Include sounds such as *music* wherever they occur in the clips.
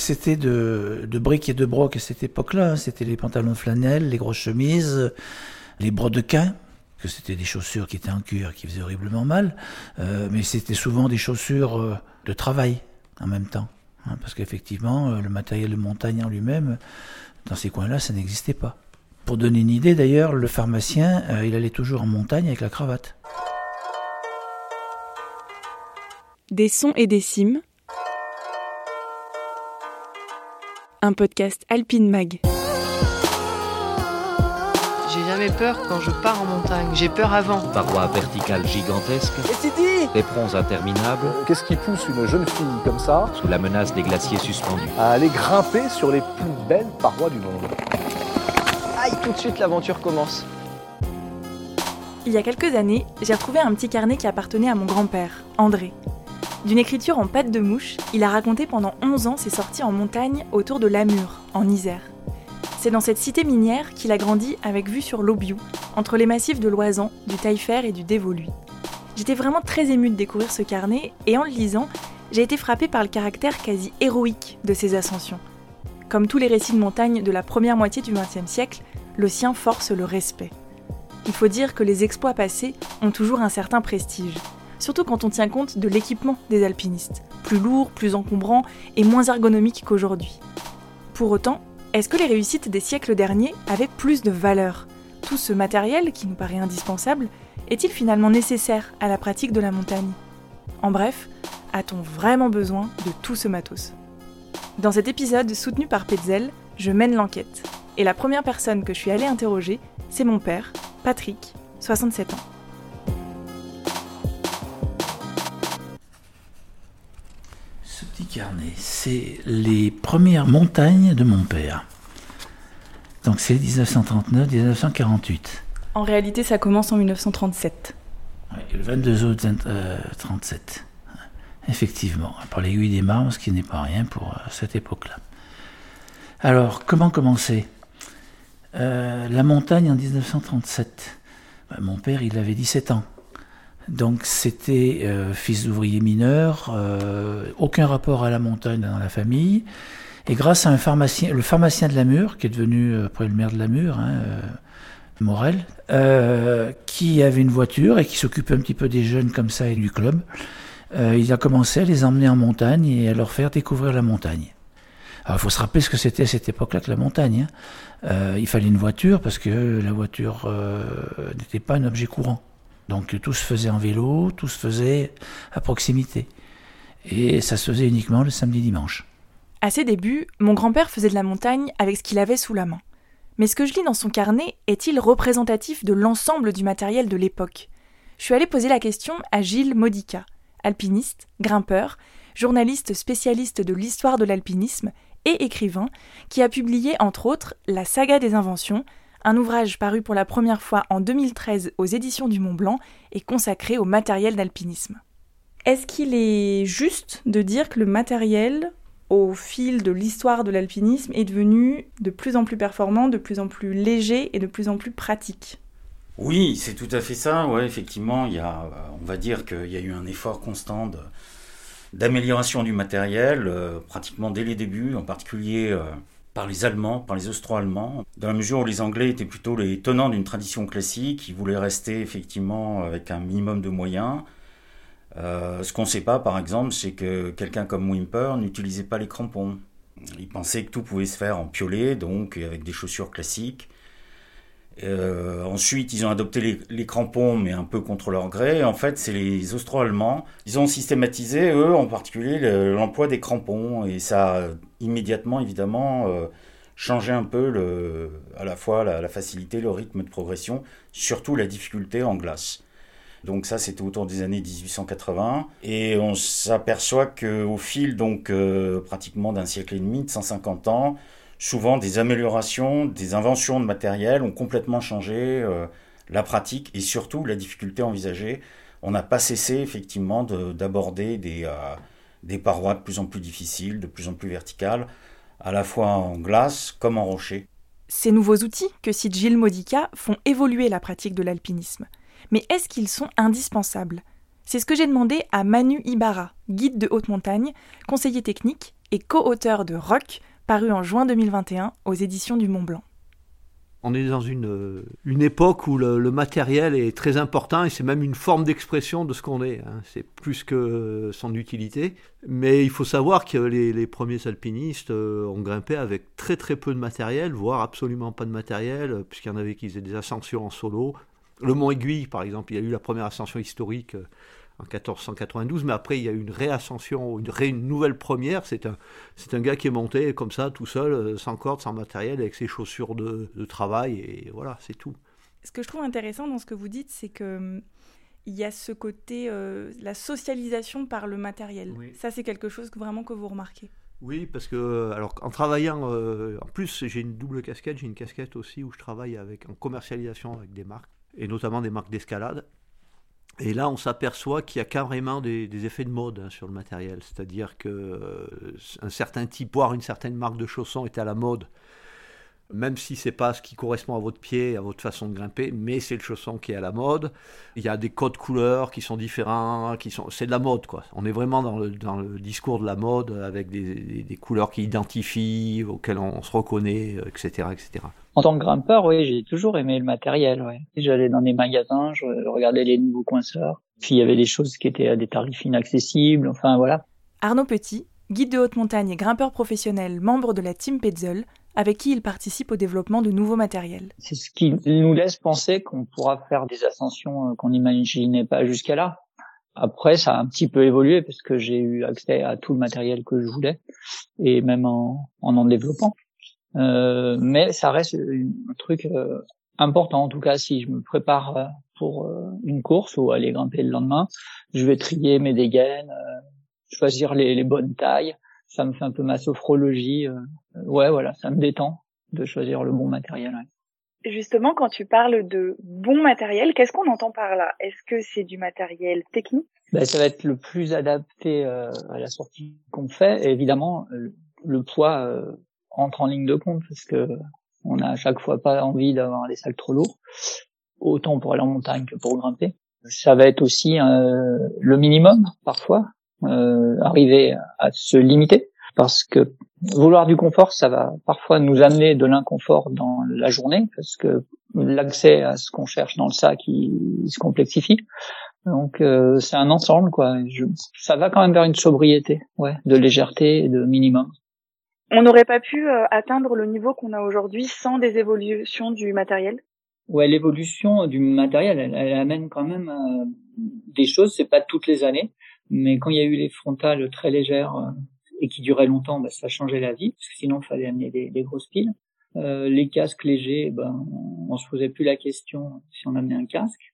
c'était de, de briques et de broc à cette époque-là. C'était les pantalons de les grosses chemises, les brodequins, que c'était des chaussures qui étaient en cuir, qui faisaient horriblement mal, euh, mais c'était souvent des chaussures euh, de travail en même temps. hein, parce qu'effectivement, euh, le matériel de montagne en lui-même, dans ces coins-là, ça n'existait pas. Pour donner une idée, d'ailleurs, le pharmacien, il allait toujours en montagne avec la cravate. Des sons et des cimes. Un podcast Alpine Mag. J'ai jamais peur quand je pars en montagne. J'ai peur avant. Parois verticales gigantesques, éperons interminables, Qu'est-ce qui pousse une jeune fille comme ça sous la menace des glaciers suspendus. à aller grimper sur les plus belles parois du monde Aïe, tout de suite l'aventure commence. Il y a quelques années, j'ai retrouvé un petit carnet qui appartenait à mon grand-père, André. D'une écriture en pâte de mouche, il a raconté pendant 11 ans ses sorties en montagne autour de Lamur, en Isère. C'est dans cette cité minière qu'il a grandi avec vue sur l'Aubiou, entre les massifs de l'Oisan, du Taillefer et du Dévoluy. J'étais vraiment très émue de découvrir ce carnet et en le lisant, j'ai été frappée par le caractère quasi héroïque de ses ascensions. Comme tous les récits de montagne de la première moitié du XXe siècle, le sien force le respect. Il faut dire que les exploits passés ont toujours un certain prestige, surtout quand on tient compte de l'équipement des alpinistes, plus lourd, plus encombrant et moins ergonomique qu'aujourd'hui. Pour autant, est-ce que les réussites des siècles derniers avaient plus de valeur? Tout ce matériel, qui nous paraît indispensable, est-il finalement nécessaire à la pratique de la montagne? En bref, a-t-on vraiment besoin de tout ce matos? Dans cet épisode soutenu par Petzel, je mène l'enquête. Et la première personne que je suis allée interroger, c'est mon père, Patrick, 67 ans. Carnet, c'est les premières montagnes de mon père. Donc c'est 1939-1948. En réalité, ça commence en 1937. Ouais, le 22 août 1937. Effectivement, par l'aiguille des marmes, ce qui n'est pas rien pour euh, cette époque-là. Alors, comment commencer? Euh, La montagne en 1937. Ben, mon père, il avait 17 ans. Donc, c'était euh, fils d'ouvrier mineur, euh, aucun rapport à la montagne dans la famille. Et grâce à un pharmacien, le pharmacien de Lamur, qui est devenu euh, après le maire de Lamur, hein, Morel, qui avait une voiture et qui s'occupait un petit peu des jeunes comme ça et du club, il a commencé à les emmener en montagne et à leur faire découvrir la montagne. Alors il faut se rappeler ce que c'était à cette époque-là que la montagne. hein. Il fallait une voiture parce que la voiture n'était pas un objet courant. Donc tout se faisait en vélo, tout se faisait à proximité. Et ça se faisait uniquement le samedi-dimanche. À ses débuts, mon grand-père faisait de la montagne avec ce qu'il avait sous la main. Mais ce que je lis dans son carnet est-il représentatif de l'ensemble du matériel de l'époque? Je suis allée poser la question à Gilles Modica, alpiniste, grimpeur, journaliste spécialiste de l'histoire de l'alpinisme et écrivain, qui a publié entre autres La saga des inventions, un ouvrage paru pour la première fois en 2013 aux éditions du Mont Blanc et consacré au matériel d'alpinisme. Est-ce qu'il est juste de dire que le matériel, au fil de l'histoire de l'alpinisme, est devenu de plus en plus performant, de plus en plus léger et de plus en plus pratique? Oui, c'est tout à fait ça. Ouais, effectivement, il y a, on va dire qu'il y a eu un effort constant de- d'amélioration du matériel, euh, pratiquement dès les débuts, en particulier euh, par les Allemands, par les Austro-Allemands, dans la mesure où les Anglais étaient plutôt les tenants d'une tradition classique, ils voulaient rester effectivement avec un minimum de moyens. Euh, ce qu'on ne sait pas, par exemple, c'est que quelqu'un comme Wimper n'utilisait pas les crampons. Il pensait que tout pouvait se faire en piolet, donc avec des chaussures classiques. Euh, ensuite, ils ont adopté les, crampons, mais un peu contre leur gré. En fait, c'est les Austro-Allemands. Ils ont systématisé, eux, en particulier, le- l'emploi des crampons. Et ça a immédiatement, évidemment, euh, changé un peu à la fois la, facilité, le rythme de progression, surtout la difficulté en glace. Donc ça, c'était autour des années 1880. Et on s'aperçoit qu'au fil, donc, euh, pratiquement d'un siècle et demi, de 150 ans, souvent des améliorations, des inventions de matériel ont complètement changé euh, la pratique et surtout la difficulté envisagée. On n'a pas cessé effectivement de- d'aborder des, euh, des parois de plus en plus difficiles, de plus en plus verticales, à la fois en glace comme en rocher. Ces nouveaux outils que cite Gilles Modica font évoluer la pratique de l'alpinisme. Mais est-ce qu'ils sont indispensables? C'est ce que j'ai demandé à Manu Ibarra, guide de haute montagne, conseiller technique et co-auteur de Rock, paru en juin 2021 aux éditions du Mont Blanc. On est dans une, une époque où le, matériel est très important et c'est même une forme d'expression de ce qu'on est. Hein. C'est plus que son utilité. Mais il faut savoir que les, les, premiers alpinistes euh, ont grimpé avec très très peu de matériel, voire absolument pas de matériel, puisqu'il y en avait qui faisaient des ascensions en solo. Le Mont Aiguille, par exemple, il y a eu la première ascension historique euh, en 1492, mais après il y a eu une réascension, une, une nouvelle première. C'est un, c'est un gars qui est monté comme ça, tout seul, euh, sans corde, sans matériel, avec ses chaussures de, travail, et voilà, c'est tout. Ce que je trouve intéressant dans ce que vous dites, c'est que hum, il y a ce côté, euh, la socialisation par le matériel. Ça, c'est quelque chose que, vraiment que vous remarquez. Oui, parce que alors en travaillant, euh, en plus j'ai une double casquette, j'ai une casquette aussi où je travaille avec en commercialisation avec des marques et notamment des marques d'escalade. Et là, on s'aperçoit qu'il y a carrément des, effets de mode hein, sur le matériel. C'est-à-dire qu'un euh, certain type, voire une certaine marque de chaussons est à la mode même si c'est pas ce qui correspond à votre pied, à votre façon de grimper, mais c'est le chausson qui est à la mode. Il y a des codes couleurs qui sont différents, qui sont, c'est de la mode quoi. On est vraiment dans le, dans le discours de la mode avec des, des, couleurs qui identifient, auxquelles on, se reconnaît, etc., euh, etc. En tant que grimpeur, oui, j'ai toujours aimé le matériel. Ouais. J'allais dans des magasins, je regardais les nouveaux coinceurs. Puis il y avait des choses qui étaient à des tarifs inaccessibles. Enfin voilà. Arnaud Petit, guide de haute montagne et grimpeur professionnel, membre de la Team Petzel, avec qui il participe au développement de nouveaux matériels. C'est ce qui nous laisse penser qu'on pourra faire des ascensions euh, qu'on n'imaginait pas jusqu'à là. Après, ça a un petit peu évolué parce que j'ai eu accès à tout le matériel que je voulais et même en en, en développant. Euh, mais ça reste un truc euh, important. En tout cas, si je me prépare euh, pour une course ou aller grimper le lendemain, je vais trier mes dégaines, choisir les, les bonnes tailles, ça me fait un peu ma sophrologie. Euh, ouais, voilà, ça me détend de choisir le bon matériel. Justement, quand tu parles de bon matériel, qu'est-ce qu'on entend par là? Est-ce que c'est du matériel technique? Ben, Ça va être le plus adapté euh, à la sortie qu'on fait. Et évidemment, le, poids euh, entre en ligne de compte parce que on a à chaque fois pas envie d'avoir des sacs trop lourds, autant pour aller en montagne que pour grimper. Ça va être aussi le minimum parfois. Euh, arriver à se limiter parce que vouloir du confort, ça va parfois nous amener de l'inconfort dans la journée parce que l'accès à ce qu'on cherche dans le sac il, se complexifie. Donc euh, c'est un ensemble quoi. Ça va quand même vers une sobriété, ouais, de légèreté et de minimum. On n'aurait pas pu euh, atteindre le niveau qu'on a aujourd'hui sans des évolutions du matériel? Ouais, l'évolution du matériel, elle, elle, amène quand même des choses. C'est pas toutes les années. Mais quand il y a eu les frontales très légères euh, et qui duraient longtemps, bah, ça changeait la vie, parce que sinon il fallait amener des, des grosses piles. Euh, les casques légers, ben, on se posait plus la question si on amenait un casque.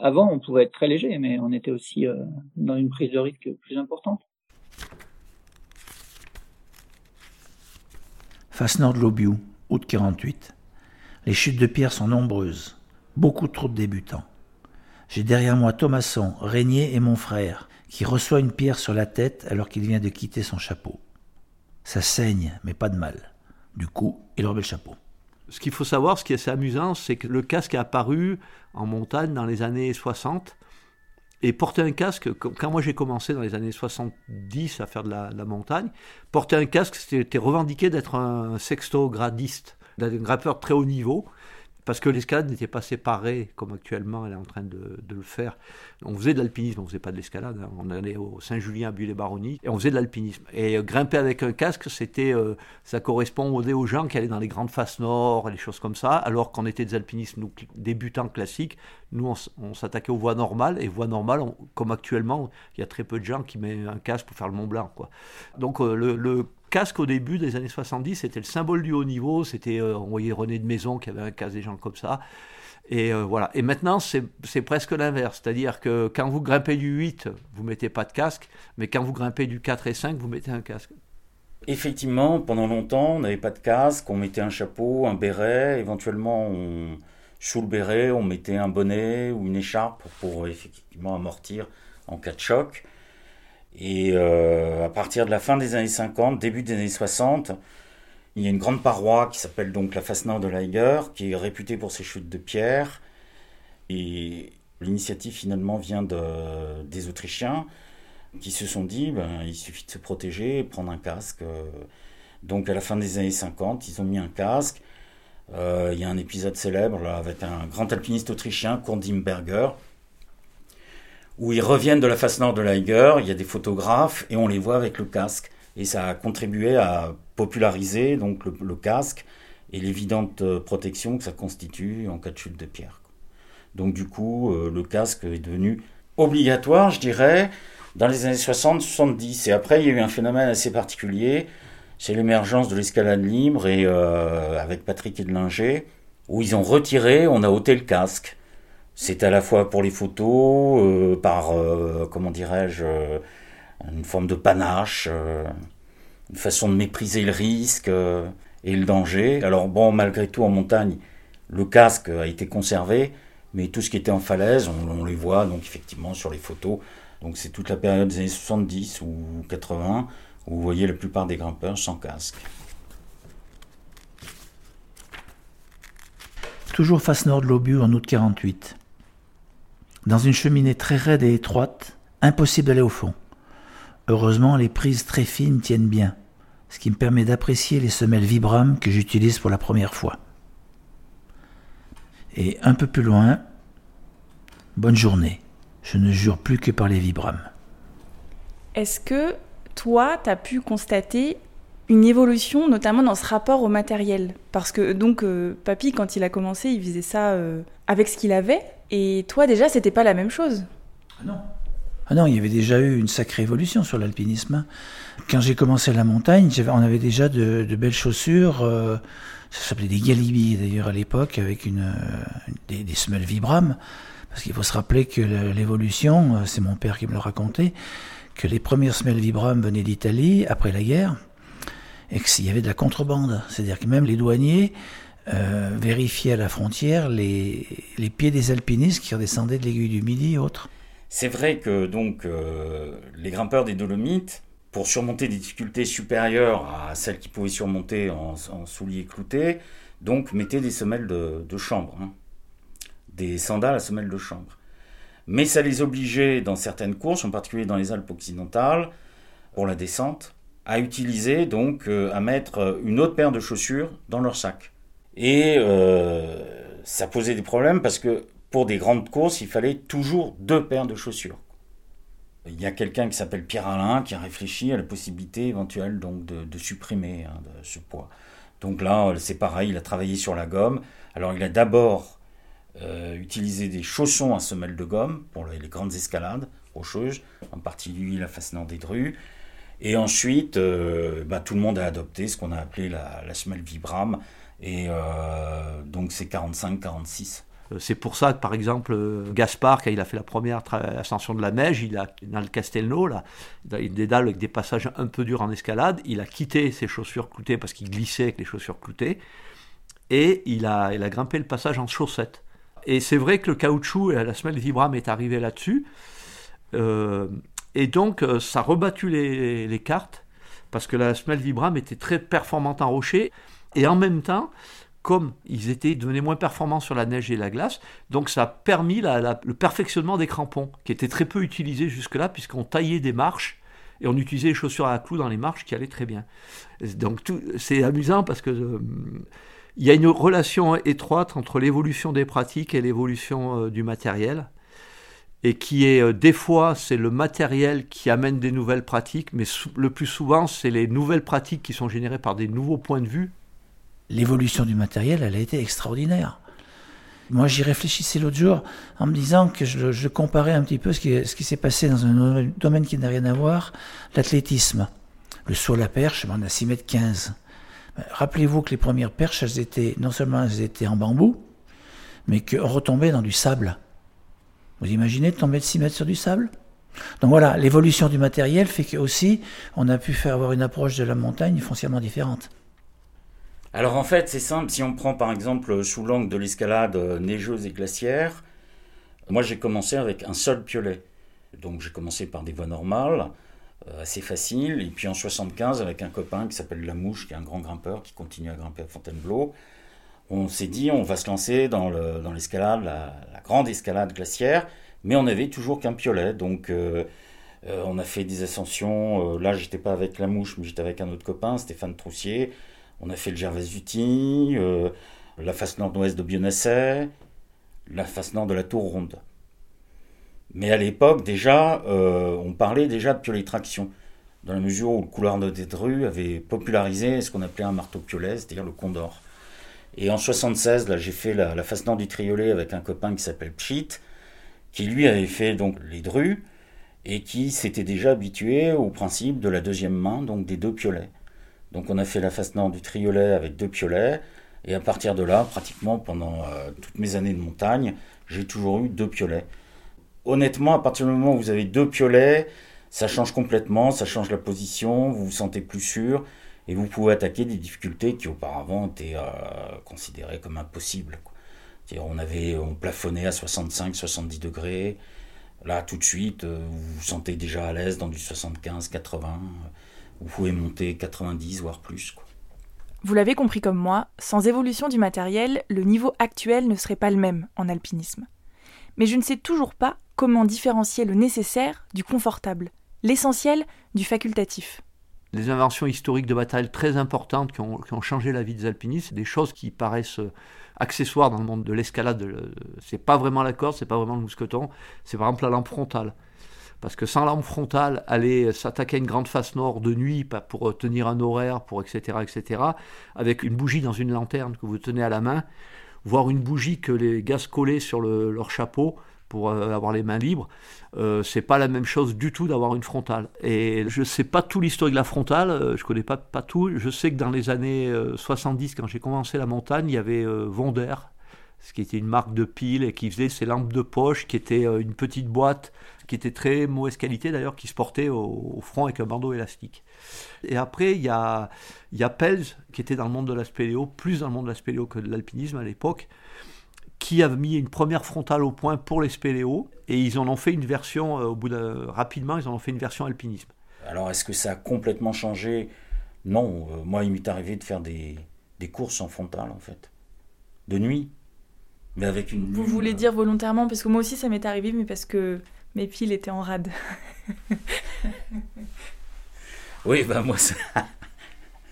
Avant, on pouvait être très léger, mais on était aussi euh, dans une prise de risque plus importante. Face nord de l'Obiou, août 48. Les chutes de pierre sont nombreuses, beaucoup trop de débutants. J'ai derrière moi Thomasson, Régnier et mon frère, qui reçoit une pierre sur la tête alors qu'il vient de quitter son chapeau. Ça saigne, mais pas de mal. Du coup, il remet le chapeau. Ce qu'il faut savoir, ce qui est assez amusant, c'est que le casque est apparu en montagne dans les années 60. Et porter un casque, quand moi j'ai commencé dans les années 70 à faire de la, montagne, porter un casque, c'était revendiqué d'être un sexto-gradiste, d'un grimpeur très haut niveau parce que l'escalade n'était pas séparée comme actuellement elle est en train de, le faire. On faisait de l'alpinisme, on faisait pas de l'escalade. Hein. On allait au Saint-Julien à Bulle-les-Baronnies et on faisait de l'alpinisme. Et euh, grimper avec un casque, c'était, euh, ça correspondait aux gens qui allaient dans les grandes faces nord les choses comme ça. Alors qu'on était des alpinistes nous, débutants classiques, nous on, s'attaquait aux voies normales et voies normales, comme actuellement, il y a très peu de gens qui mettent un casque pour faire le Mont Blanc. Donc euh, le casque au début des années 70, c'était le symbole du haut niveau. C'était, euh, on voyait René de Maison qui avait un casque des gens comme ça. Et euh, voilà. Et maintenant, c'est presque l'inverse. C'est-à-dire que quand vous grimpez du 8, vous mettez pas de casque, mais quand vous grimpez du 4 et 5, vous mettez un casque. Effectivement, pendant longtemps, on n'avait pas de casque, on mettait un chapeau, un béret, éventuellement on sous le béret, on mettait un bonnet ou une écharpe pour effectivement amortir en cas de choc. Et euh, à partir de la fin des années 50, début des années 60, il y a une grande paroi qui s'appelle donc la face nord de l'Eiger, qui est réputée pour ses chutes de pierre. Et l'initiative finalement vient de, des Autrichiens, qui se sont dit, ben, il suffit de se protéger et prendre un casque. Donc à la fin des années 50, ils ont mis un casque. Il y a un épisode célèbre là, avec un grand alpiniste autrichien, Kurt Dimberger, où ils reviennent de la face nord de l'Eiger, il y a des photographes et on les voit avec le casque. Et ça a contribué à populariser donc le, casque et l'évidente euh, protection que ça constitue en cas de chute de pierre. Donc du coup, euh, le casque est devenu obligatoire, je dirais, dans les années 60-70. Et après, il y a eu un phénomène assez particulier, c'est l'émergence de l'escalade libre et euh, avec Patrick Edlinger, où ils ont retiré, on a ôté le casque. C'est à la fois pour les photos, euh, par, euh, comment dirais-je, euh, une forme de panache, une façon de mépriser le risque et le danger. Alors bon, malgré tout, en montagne, le casque a été conservé, mais tout ce qui était en falaise, on, les voit donc effectivement sur les photos. Donc c'est toute la période des années 70 ou 80 où vous voyez la plupart des grimpeurs sans casque. Toujours face nord de l'Obus en août 48. Dans une cheminée très raide et étroite, impossible d'aller au fond. Heureusement, les prises très fines tiennent bien, ce qui me permet d'apprécier les semelles Vibram que j'utilise pour la première fois. Et un peu plus loin, bonne journée. Je ne jure plus que par les Vibram. Est-ce que toi, tu as pu constater une évolution, notamment dans ce rapport au matériel? Parce que donc, euh, papy, quand il a commencé, il faisait ça euh, avec ce qu'il avait, et toi, déjà, c'était pas la même chose Ah non. Ah non, il y avait déjà eu une sacrée évolution sur l'alpinisme. Quand j'ai commencé la montagne, on avait déjà de, belles chaussures. Euh, ça s'appelait des Galibi d'ailleurs à l'époque, avec une, euh, des, semelles Vibram. Parce qu'il faut se rappeler que l'évolution, euh, c'est mon père qui me le racontait, que les premières semelles Vibram venaient d'Italie après la guerre, et qu'il y avait de la contrebande. C'est-à-dire que même les douaniers euh, vérifier à la frontière les, pieds des alpinistes qui redescendaient de l'aiguille du Midi et autres. C'est vrai que donc euh, les grimpeurs des Dolomites, pour surmonter des difficultés supérieures à celles qu'ils pouvaient surmonter en, souliers cloutés, donc mettaient des semelles de, chambre, hein. des sandales à semelles de chambre. Mais ça les obligeait dans certaines courses, en particulier dans les Alpes occidentales, pour la descente, à utiliser donc euh, à mettre une autre paire de chaussures dans leur sac. Et euh, ça posait des problèmes parce que pour des grandes courses, il fallait toujours deux paires de chaussures. Il y a quelqu'un qui s'appelle Pierre Alain qui a réfléchi à la possibilité éventuelle donc de, supprimer hein, ce poids. Donc là, c'est pareil, il a travaillé sur la gomme. Alors il a d'abord euh, utilisé des chaussons à semelle de gomme pour les, grandes escalades rocheuses, en particulier la façonnant des drues. Et ensuite, euh, bah, tout le monde a adopté ce qu'on a appelé la, semelle Vibram, et euh, donc c'est 45-46. Euh, c'est pour ça que, par exemple, Gaspard, quand il a fait la première ascension de la neige, il a, dans le Castelnau, là, des dalles avec des passages un peu durs en escalade, il a quitté ses chaussures cloutées parce qu'il glissait avec les chaussures cloutées, et il a, il a grimpé le passage en chaussettes. Et c'est vrai que le caoutchouc et la semelle Vibram est arrivé là-dessus, et donc ça a rebattu les, cartes, parce que la semelle Vibram était très performante en rocher, et en même temps, comme ils étaient devenaient moins performants sur la neige et la glace, donc ça a permis le perfectionnement des crampons, qui étaient très peu utilisés jusque-là, puisqu'on taillait des marches et on utilisait les chaussures à clous dans les marches qui allaient très bien. Donc c'est amusant parce que euh, il y a une relation étroite entre l'évolution des pratiques et l'évolution euh, du matériel, et qui est euh, des fois c'est le matériel qui amène des nouvelles pratiques, mais le plus souvent c'est les nouvelles pratiques qui sont générées par des nouveaux points de vue l'évolution du matériel, elle a été extraordinaire. Moi, j'y réfléchissais l'autre jour en me disant que je, comparais un petit peu ce qui, s'est passé dans un domaine qui n'a rien à voir, l'athlétisme. Le saut à la perche, on a 6 mètres 15. Ben, rappelez-vous que les premières perches, elles étaient, non seulement elles étaient en bambou, mais qu'on retombait dans du sable. Vous imaginez de tomber de 6 mètres sur du sable? Donc voilà, l'évolution du matériel fait qu'aussi, on a pu faire avoir une approche de la montagne foncièrement différente. Alors en fait, c'est simple. Si on prend par exemple sous l'angle de l'escalade euh, neigeuse et glaciaire, moi j'ai commencé avec un seul piolet. Donc j'ai commencé par des voies normales, euh, assez faciles. Et puis en 75, avec un copain qui s'appelle Lamouche, qui est un grand grimpeur, qui continue à grimper à Fontainebleau, on s'est dit on va se lancer dans l'escalade, la, grande escalade glaciaire, mais on n'avait toujours qu'un piolet. Donc euh, on a fait des ascensions. là, j'étais pas avec la mouche, mais j'étais avec un autre copain, Stéphane Troussier. On a fait le Gervais-Uti, la face nord-ouest de Bionasset, la face nord de la Tour Ronde. Mais à l'époque, déjà, on parlait déjà de piolet-traction dans la mesure où le couloir de Dédru avait popularisé ce qu'on appelait un marteau piolet, c'est-à-dire le condor. Et en 76, là, j'ai fait la, face nord du triolet avec un copain qui s'appelle Pchit, qui lui avait fait donc les drues et qui s'était déjà habitué au principe de la deuxième main, donc des deux piolets. Donc on a fait la face nord du triolet avec deux piolets, et à partir de là, pratiquement pendant euh, toutes mes années de montagne, j'ai toujours eu deux piolets. Honnêtement, à partir du moment où vous avez deux piolets, ça change complètement, ça change la position, vous vous sentez plus sûr et vous pouvez attaquer des difficultés qui auparavant étaient euh, considérées comme impossibles. On avait, on plafonnait à 65-70 degrés. Là, tout de suite, euh, vous vous sentez déjà à l'aise dans du 75-80. Vous pouvez monter 90 voire plus. Vous l'avez compris comme moi, sans évolution du matériel, le niveau actuel ne serait pas le même en alpinisme. Mais je ne sais toujours pas comment différencier le nécessaire du confortable l'essentiel du facultatif. Les inventions historiques de matériel très importantes qui ont, changé la vie des alpinistes, des choses qui paraissent euh, accessoires dans le monde de l'escalade. C'est pas vraiment la corde, c'est pas vraiment le mousqueton, c'est par exemple la lampe frontale. Parce que sans lampe frontale, aller s'attaquer à une grande face nord de nuit pour euh, tenir un horaire, pour etc., etc., avec une bougie dans une lanterne que vous tenez à la main, voire une bougie que les gars collaient sur leur chapeau, pour euh, avoir les mains libres. Euh, c'est pas la même chose du tout d'avoir une frontale. Et je sais pas tout l'histoire de la frontale, euh, je connais pas, tout. Je sais que dans les années 70, quand j'ai commencé la montagne, il y avait Vonder, ce qui était une marque de pile et qui faisait ces lampes de poche, qui était une petite boîte, qui était très mauvaise qualité d'ailleurs, qui se portait au, front avec un bandeau élastique. Et après, il y a, il y a Pels, qui était dans le monde de la spéléo, plus dans le monde de la spéléo que de l'alpinisme à l'époque, qui a mis une première frontale au point pour les spéléos, et ils en ont fait une version, euh, au bout de, rapidement, ils en ont fait une version alpinisme. Alors est-ce que ça a complètement changé? Non, euh, moi il m'est arrivé de faire des, des, courses en frontale en fait, de nuit, mais avec une... Vous voulez euh, dire volontairement, parce que moi aussi ça m'est arrivé, mais parce que mes piles étaient en rade. *laughs* oui, ben moi ça...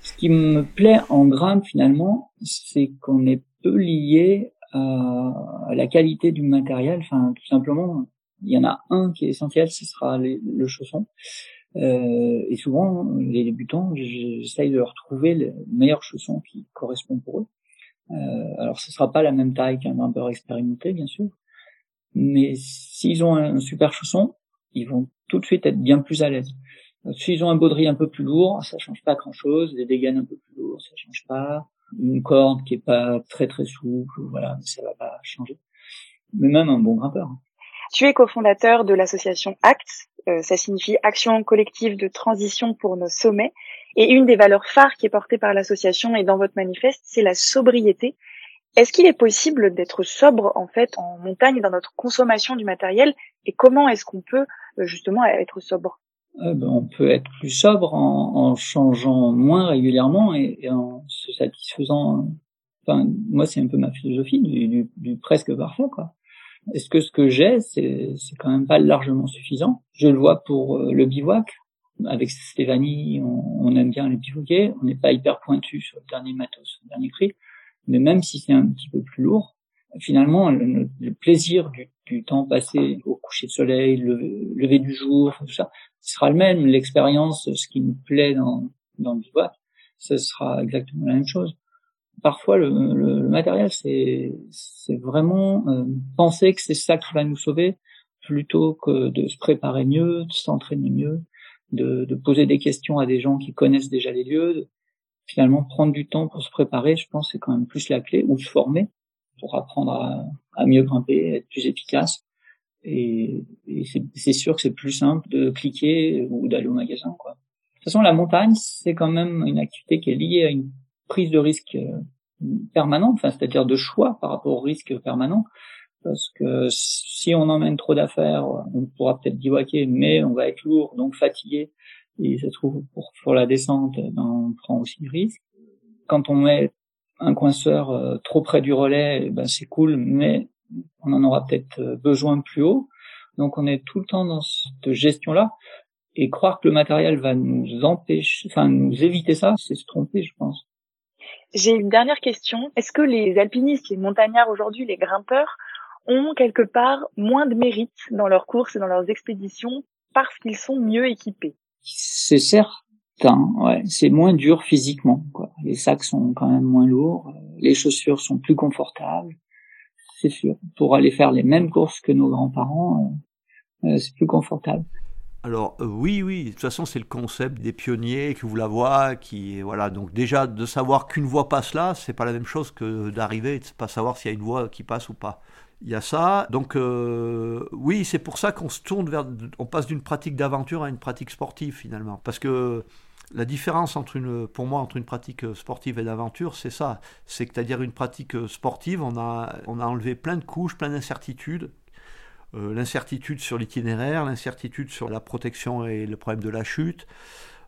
Ce qui me plaît en grimpe finalement, c'est qu'on est peu lié la qualité du matériel. Enfin, tout simplement, il y en a un qui est essentiel, ce sera le chausson. Euh, et souvent, les débutants, j'essaye de leur trouver le meilleur chausson qui correspond pour eux. Euh, alors, ce sera pas la même taille qu'un grimpeur expérimenté, bien sûr, mais s'ils ont un super chausson, ils vont tout de suite être bien plus à l'aise. S'ils ont un baudrier un peu plus lourd, ça change pas grand-chose. Des dégaines un peu plus lourds, ça change pas une corde qui est pas très très souple, voilà, ça va pas changer. Mais même un bon grimpeur. Tu es cofondateur de l'association ACT, euh, ça signifie Action collective de transition pour nos sommets, et une des valeurs phares qui est portée par l'association et dans votre manifeste, c'est la sobriété. Est-ce qu'il est possible d'être sobre en fait en montagne dans notre consommation du matériel, et comment est-ce qu'on peut euh, justement être sobre? Euh, ben, on peut être plus sobre en, en changeant moins régulièrement et, et, en se satisfaisant. Enfin, moi, c'est un peu ma philosophie du, du, du presque parfait, quoi. Est-ce que ce que j'ai, c'est, c'est quand même pas largement suffisant? Je le vois pour euh, le bivouac. Avec Stéphanie, on, on aime bien les bivouaquer. On n'est pas hyper pointu sur le dernier matos, le dernier cri. Mais même si c'est un petit peu plus lourd, finalement, le, plaisir du, du, temps passé au coucher de soleil, le lever du jour, tout ça, ce sera le même. L'expérience, ce qui nous plaît dans, dans le bivouac, ce sera exactement la même chose. Parfois, le, le, matériel, c'est, c'est vraiment euh, penser que c'est ça qui va nous sauver, plutôt que de se préparer mieux, de s'entraîner mieux, de, de, poser des questions à des gens qui connaissent déjà les lieux. De, finalement, prendre du temps pour se préparer, je pense, c'est quand même plus la clé, ou se former pour apprendre à, à mieux grimper, être plus efficace. Et, c'est sûr que c'est plus simple de cliquer ou d'aller au magasin. Quoi. De toute façon, la montagne, c'est quand même une activité qui est liée à une prise de risque euh, permanente, enfin, c'est-à-dire de choix par rapport au risque permanent. Parce que si on emmène trop d'affaires, on pourra peut-être bivouaquer, mais on va être lourd, donc fatigué. Et ça se trouve pour, pour la descente, ben, on prend aussi risque. Quand on met un coinceur euh, trop près du relais, ben, c'est cool, mais on en aura peut-être euh, besoin plus haut. Donc on est tout le temps dans cette gestion-là. Et croire que le matériel va nous empêcher, enfin nous éviter ça, c'est se tromper, je pense. J'ai une dernière question. Est-ce que les alpinistes, les montagnards aujourd'hui, les grimpeurs, ont quelque part moins de mérite dans leurs courses et dans leurs expéditions parce qu'ils sont mieux équipés? C'est certain, ouais. C'est moins dur physiquement, quoi. Les sacs sont quand même moins lourds, les chaussures sont plus confortables, c'est sûr. Pour aller faire les mêmes courses que nos grands-parents, euh, euh c'est plus confortable. Alors euh, oui, oui, de toute façon c'est le concept des pionniers qui ouvrent la voie, qui voilà donc déjà de savoir qu'une voie passe là, c'est pas la même chose que d'arriver et de pas savoir s'il y a une voie qui passe ou pas. Il y a ça, donc oui, c'est pour ça qu'on se tourne vers, on passe d'une pratique d'aventure à une pratique sportive finalement, parce que la différence entre une, pour moi entre une pratique sportive et d'aventure, c'est ça, c'est-à-dire une pratique sportive, on a, on a enlevé plein de couches, plein d'incertitudes euh, l'incertitude sur l'itinéraire, l'incertitude sur la protection et le problème de la chute,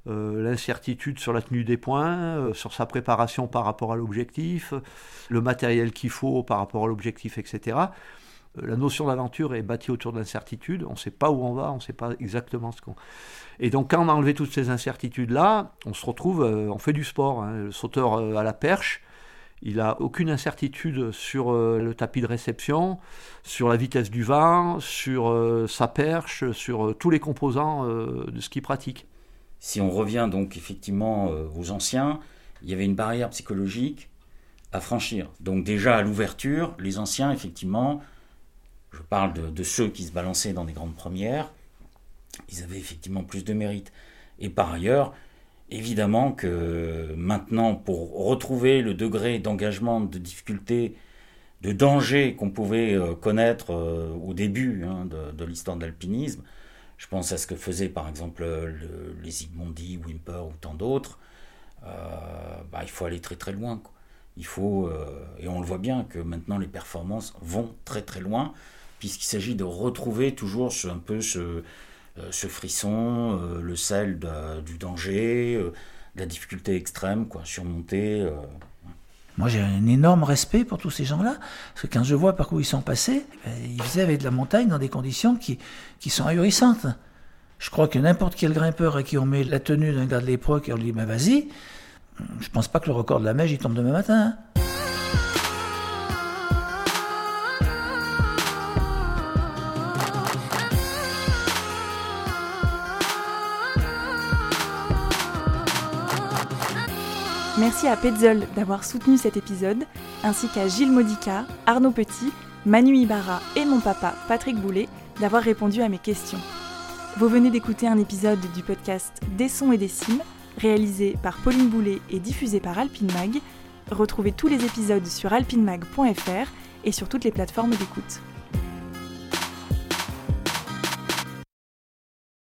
euh, l'incertitude sur la tenue des points, euh, sur sa préparation par rapport à l'objectif, le matériel qu'il faut par rapport à l'objectif, etc. La notion d'aventure est bâtie autour de l'incertitude. On ne sait pas où on va, on ne sait pas exactement ce qu'on. Et donc, quand on a enlevé toutes ces incertitudes-là, on se retrouve, on fait du sport. Hein. Le sauteur à la perche, il n'a aucune incertitude sur euh, le tapis de réception, sur la vitesse du vent, sur euh, sa perche, sur euh, tous les composants de ce qu'il pratique. Si on revient donc effectivement aux anciens, il y avait une barrière psychologique à franchir. Donc déjà à l'ouverture, les anciens, effectivement, je parle de, ceux qui se balançaient dans des grandes premières, ils avaient effectivement plus de mérite. Et par ailleurs, Évidemment que maintenant, pour retrouver le degré d'engagement, de difficulté, de danger qu'on pouvait euh, connaître euh, au début hein, de, l'histoire de l'alpinisme, je pense à ce que faisaient par exemple les Zygmundi, Wimper ou tant d'autres, euh, bah, il faut aller très très loin. Il faut, et on le voit bien que maintenant les performances vont très très loin, puisqu'il s'agit de retrouver toujours un peu ce, euh, frisson, euh, le sel du danger, euh, de la difficulté extrême, quoi, surmonter. Moi, j'ai un énorme respect pour tous ces gens-là, parce que quand je vois par où ils sont passés, eh ben, ils faisaient avec de la montagne dans des conditions qui, qui sont ahurissantes. Je crois que n'importe quel grimpeur à qui on met la tenue d'un gars de l'époque et on lui dit bah, vas-y, je pense pas que le record de la neige il tombe demain matin. Hein. Merci à Petzold d'avoir soutenu cet épisode, ainsi qu'à Gilles Modica, Arnaud Petit, Manu Ibarra et mon papa, Patrick Boulet, d'avoir répondu à mes questions. Vous venez d'écouter un épisode du podcast Des sons et des cimes, réalisé par Pauline Boulet et diffusé par Alpine Mag. Retrouvez tous les épisodes sur alpinemag.fr et sur toutes les plateformes d'écoute.